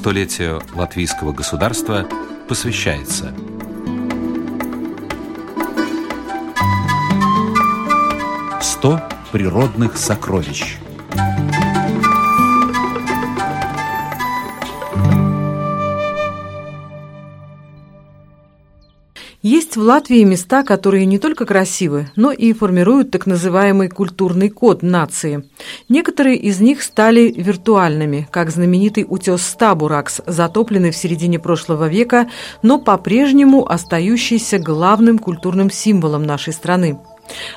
столетию латвийского государства посвящается. «100 природных сокровищ» Есть в Латвии места, которые не только красивы, но и формируют так называемый культурный код нации. Некоторые из них стали виртуальными, как знаменитый утес Стабуракс, затопленный в середине прошлого века, но по-прежнему остающийся главным культурным символом нашей страны.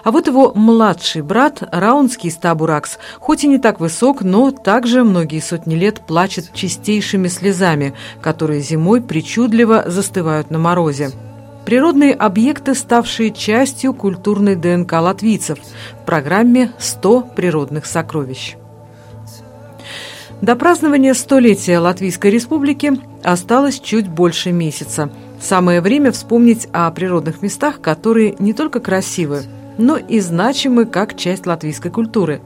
А вот его младший брат, Раунский Стабуракс, хоть и не так высок, но также многие сотни лет плачет чистейшими слезами, которые зимой причудливо застывают на морозе. Природные объекты, ставшие частью культурной ДНК латвийцев в программе «100 природных сокровищ». До празднования столетия Латвийской Республики осталось чуть больше месяца. Самое время вспомнить о природных местах, которые не только красивы, но и значимы как часть латвийской культуры.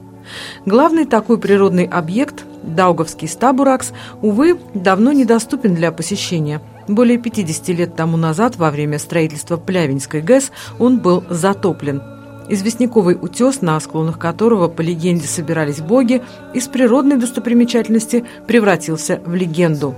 Главный такой природный объект – Даугавский стабуракс, увы, давно недоступен для посещения – более 50 лет тому назад, во время строительства Плявинской ГЭС, он был затоплен. Известняковый утес, на склонах которого, по легенде, собирались боги, из природной достопримечательности превратился в легенду.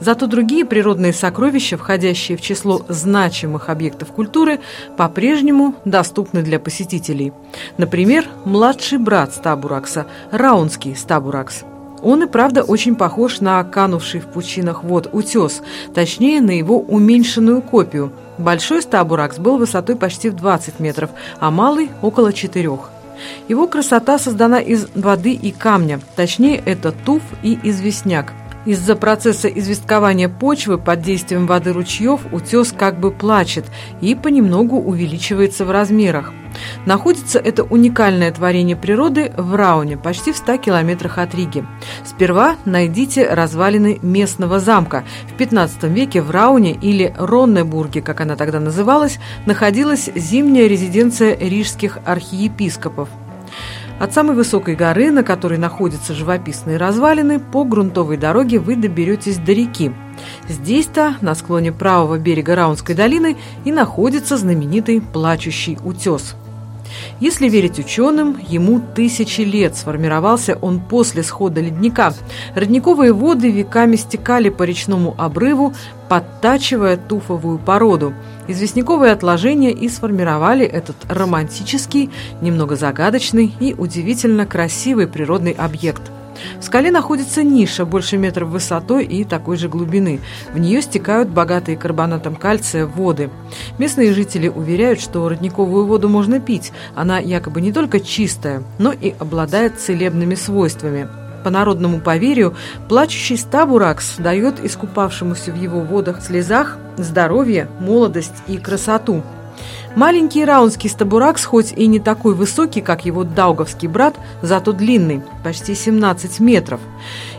Зато другие природные сокровища, входящие в число значимых объектов культуры, по-прежнему доступны для посетителей. Например, младший брат Стабуракса – Раунский Стабуракс – он и правда очень похож на канувший в пучинах вод утес, точнее на его уменьшенную копию. Большой стабуракс был высотой почти в 20 метров, а малый – около 4. Его красота создана из воды и камня, точнее это туф и известняк. Из-за процесса известкования почвы под действием воды ручьев утес как бы плачет и понемногу увеличивается в размерах. Находится это уникальное творение природы в Рауне, почти в 100 километрах от Риги. Сперва найдите развалины местного замка. В 15 веке в Рауне или Роннебурге, как она тогда называлась, находилась зимняя резиденция рижских архиепископов. От самой высокой горы, на которой находятся живописные развалины, по грунтовой дороге вы доберетесь до реки. Здесь-то, на склоне правого берега Раунской долины, и находится знаменитый плачущий утес – если верить ученым, ему тысячи лет сформировался он после схода ледника. Родниковые воды веками стекали по речному обрыву, подтачивая туфовую породу. Известняковые отложения и сформировали этот романтический, немного загадочный и удивительно красивый природный объект – в скале находится ниша больше метра высотой и такой же глубины. В нее стекают богатые карбонатом кальция воды. Местные жители уверяют, что родниковую воду можно пить. Она якобы не только чистая, но и обладает целебными свойствами. По народному поверью, плачущий стабуракс дает искупавшемуся в его водах слезах здоровье, молодость и красоту – Маленький раунский стабуракс, хоть и не такой высокий, как его даугавский брат, зато длинный, почти 17 метров.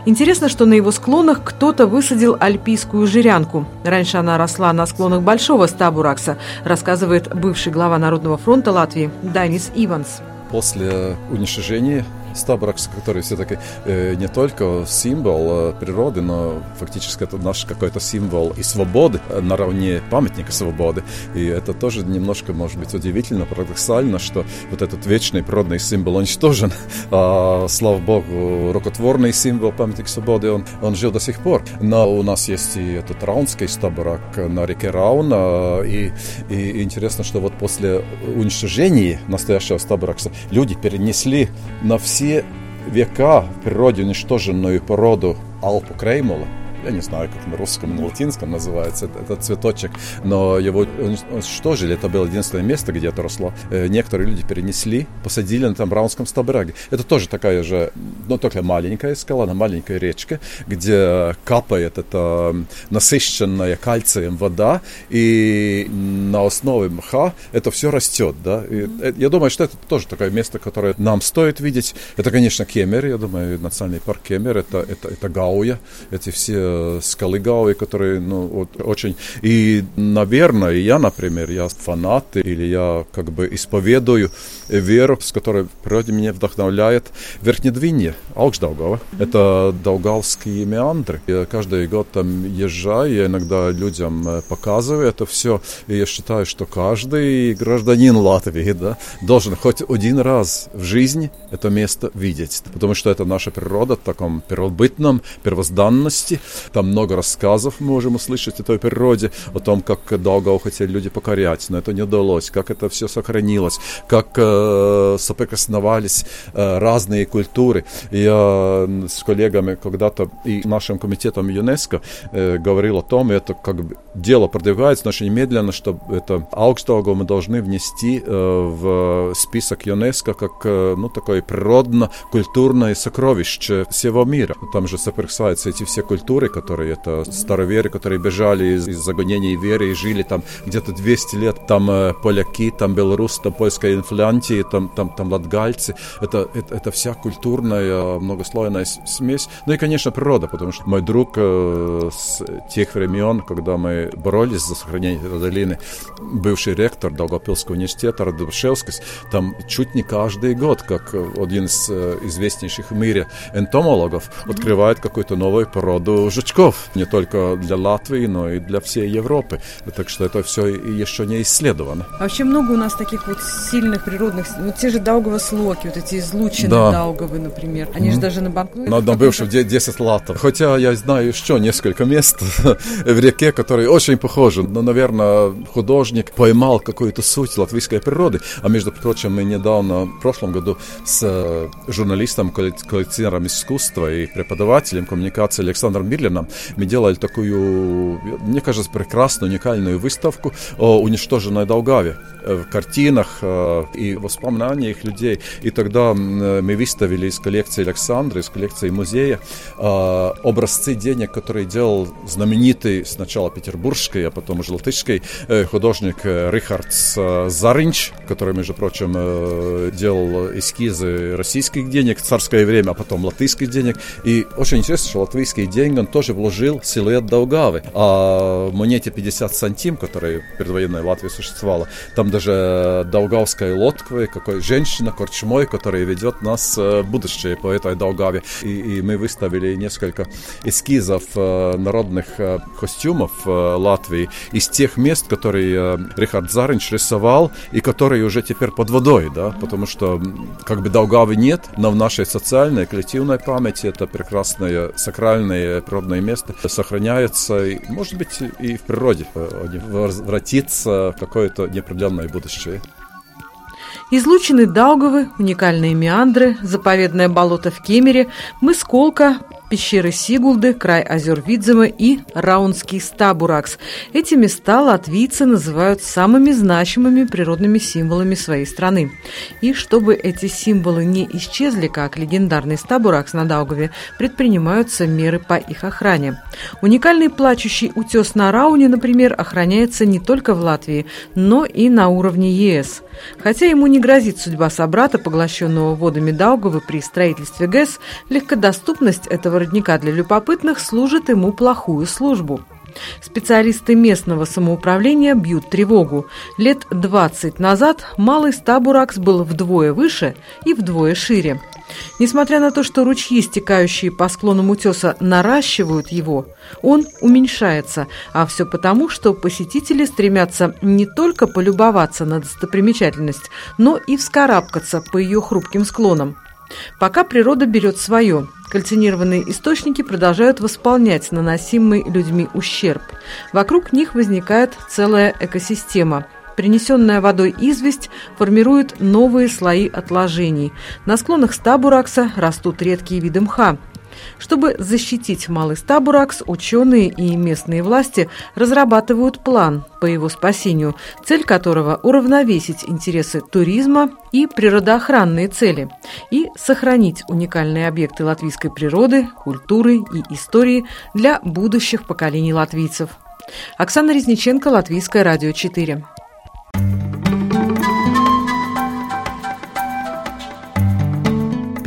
Интересно, что на его склонах кто-то высадил альпийскую жирянку. Раньше она росла на склонах большого стабуракса, рассказывает бывший глава Народного фронта Латвии Данис Иванс. После уничтожения Стабракс, который все-таки э, не только символ э, природы, но фактически это наш какой-то символ и свободы, э, наравне памятника свободы. И это тоже немножко, может быть, удивительно, парадоксально, что вот этот вечный природный символ уничтожен, а, слава богу, рукотворный символ памятник свободы, он, он жил до сих пор. Но у нас есть и этот раунский стабрак на реке Рауна, и, и интересно, что вот после уничтожения настоящего стабракса люди перенесли на все все века в природе уничтоженную породу Алпу Креймола – я не знаю, как на русском, на латинском называется этот цветочек, но его уничтожили. Это было единственное место, где это росло. Э, некоторые люди перенесли, посадили на там Браунском стабраге. Это тоже такая же, но только маленькая скала, на маленькой речке, где капает эта насыщенная кальцием вода, и на основе мха это все растет. Да? И э, я думаю, что это тоже такое место, которое нам стоит видеть. Это, конечно, Кемер, я думаю, национальный парк Кемер, это, это, это Гауя, эти все э, Скалыгауи, которые, ну, вот, очень... И, наверное, я, например, я фанат, или я как бы исповедую веру, с которой природе меня вдохновляет Верхнедвинье, Алкшдаугава. Это Даугавские меандры. Я каждый год там езжаю, я иногда людям э, показываю это все, и я считаю, что каждый гражданин Латвии да, должен хоть один раз в жизни это место видеть, потому что это наша природа в таком первобытном, первозданности. Там много рассказов мы можем услышать о той природе, о том, как Даугаву хотели люди покорять, но это не удалось, как это все сохранилось, как э, соприкосновались э, разные культуры. Я с коллегами когда-то и нашим комитетом ЮНЕСКО э, говорил о том, и это как бы дело продвигается, но очень медленно, что это Аукштаугу мы должны внести э, в список ЮНЕСКО как э, ну, такое природно-культурное сокровище всего мира. Там же соприкасаются эти все культуры, которые это староверы, которые бежали из, из загонений веры и жили там где-то 200 лет. Там э, поляки, там белорусы, там польская инфлянтия, там, там, там латгальцы. Это, это, это вся культурная многослойная смесь. Ну и, конечно, природа, потому что мой друг э, с тех времен, когда мы боролись за сохранение этой долины, бывший ректор Долгопилского университета Радушевскис, там чуть не каждый год, как один из э, известнейших в мире энтомологов, открывает какую-то новую породу жучков. Не только для Латвии, но и для всей Европы. Так что это все еще не исследовано. А вообще много у нас таких вот сильных природных... Вот те же Даугава слоки, вот эти излученные да. Даугавы, например. Они mm-hmm. же даже на банкноте... На одном бывшем 10 латов. Хотя я знаю еще несколько мест в реке, которые очень похожи. Но, наверное, художник поймал какую-то суть латвийской природы. А между прочим, мы недавно, в прошлом году, с э, журналистом, коллекционером искусства и преподавателем коммуникации Александром Бирлином мы делали такую, мне кажется, прекрасную, уникальную выставку о уничтоженной Долгаве э, в картинах э, и воспоминаниях людей. И тогда мы выставили из коллекции Александра, из коллекции музея образцы денег, которые делал знаменитый сначала петербургский, а потом уже латышский художник Рихард Заринч, который, между прочим, делал эскизы российских денег в царское время, а потом латышских денег. И очень интересно, что латвийские деньги он тоже вложил силуэт Даугавы. А монете 50 сантим, которая в предвоенной Латвии существовала, там даже Даугавская лодка, какой женщина, корчмой, которая ведет нас в будущее по этой Даугаве. И, и мы выставили несколько эскизов э, народных э, костюмов э, Латвии из тех мест, которые Рихард Заринч рисовал и которые уже теперь под водой, да, потому что как бы Даугавы нет, но в нашей социальной, коллективной памяти это прекрасное сакральное природное место сохраняется, и, может быть, и в природе возвратится в какое-то неопределенное будущее. Излучены Даугавы, уникальные меандры, заповедное болото в Кемере, мыс Колка, пещеры Сигулды, край озер Видзема и Раунский Стабуракс. Эти места латвийцы называют самыми значимыми природными символами своей страны. И чтобы эти символы не исчезли, как легендарный Стабуракс на Даугаве, предпринимаются меры по их охране. Уникальный плачущий утес на Рауне, например, охраняется не только в Латвии, но и на уровне ЕС. Хотя ему не грозит судьба собрата, поглощенного водами Даугавы при строительстве ГЭС, легкодоступность этого родника для любопытных служит ему плохую службу. Специалисты местного самоуправления бьют тревогу. Лет 20 назад малый Стабуракс был вдвое выше и вдвое шире. Несмотря на то, что ручьи, стекающие по склонам утеса, наращивают его, он уменьшается, а все потому, что посетители стремятся не только полюбоваться на достопримечательность, но и вскарабкаться по ее хрупким склонам. Пока природа берет свое, кальцинированные источники продолжают восполнять наносимый людьми ущерб. Вокруг них возникает целая экосистема – Принесенная водой известь формирует новые слои отложений. На склонах стабуракса растут редкие виды мха. Чтобы защитить малый стабуракс, ученые и местные власти разрабатывают план по его спасению, цель которого – уравновесить интересы туризма и природоохранные цели и сохранить уникальные объекты латвийской природы, культуры и истории для будущих поколений латвийцев. Оксана Резниченко, Латвийское радио 4.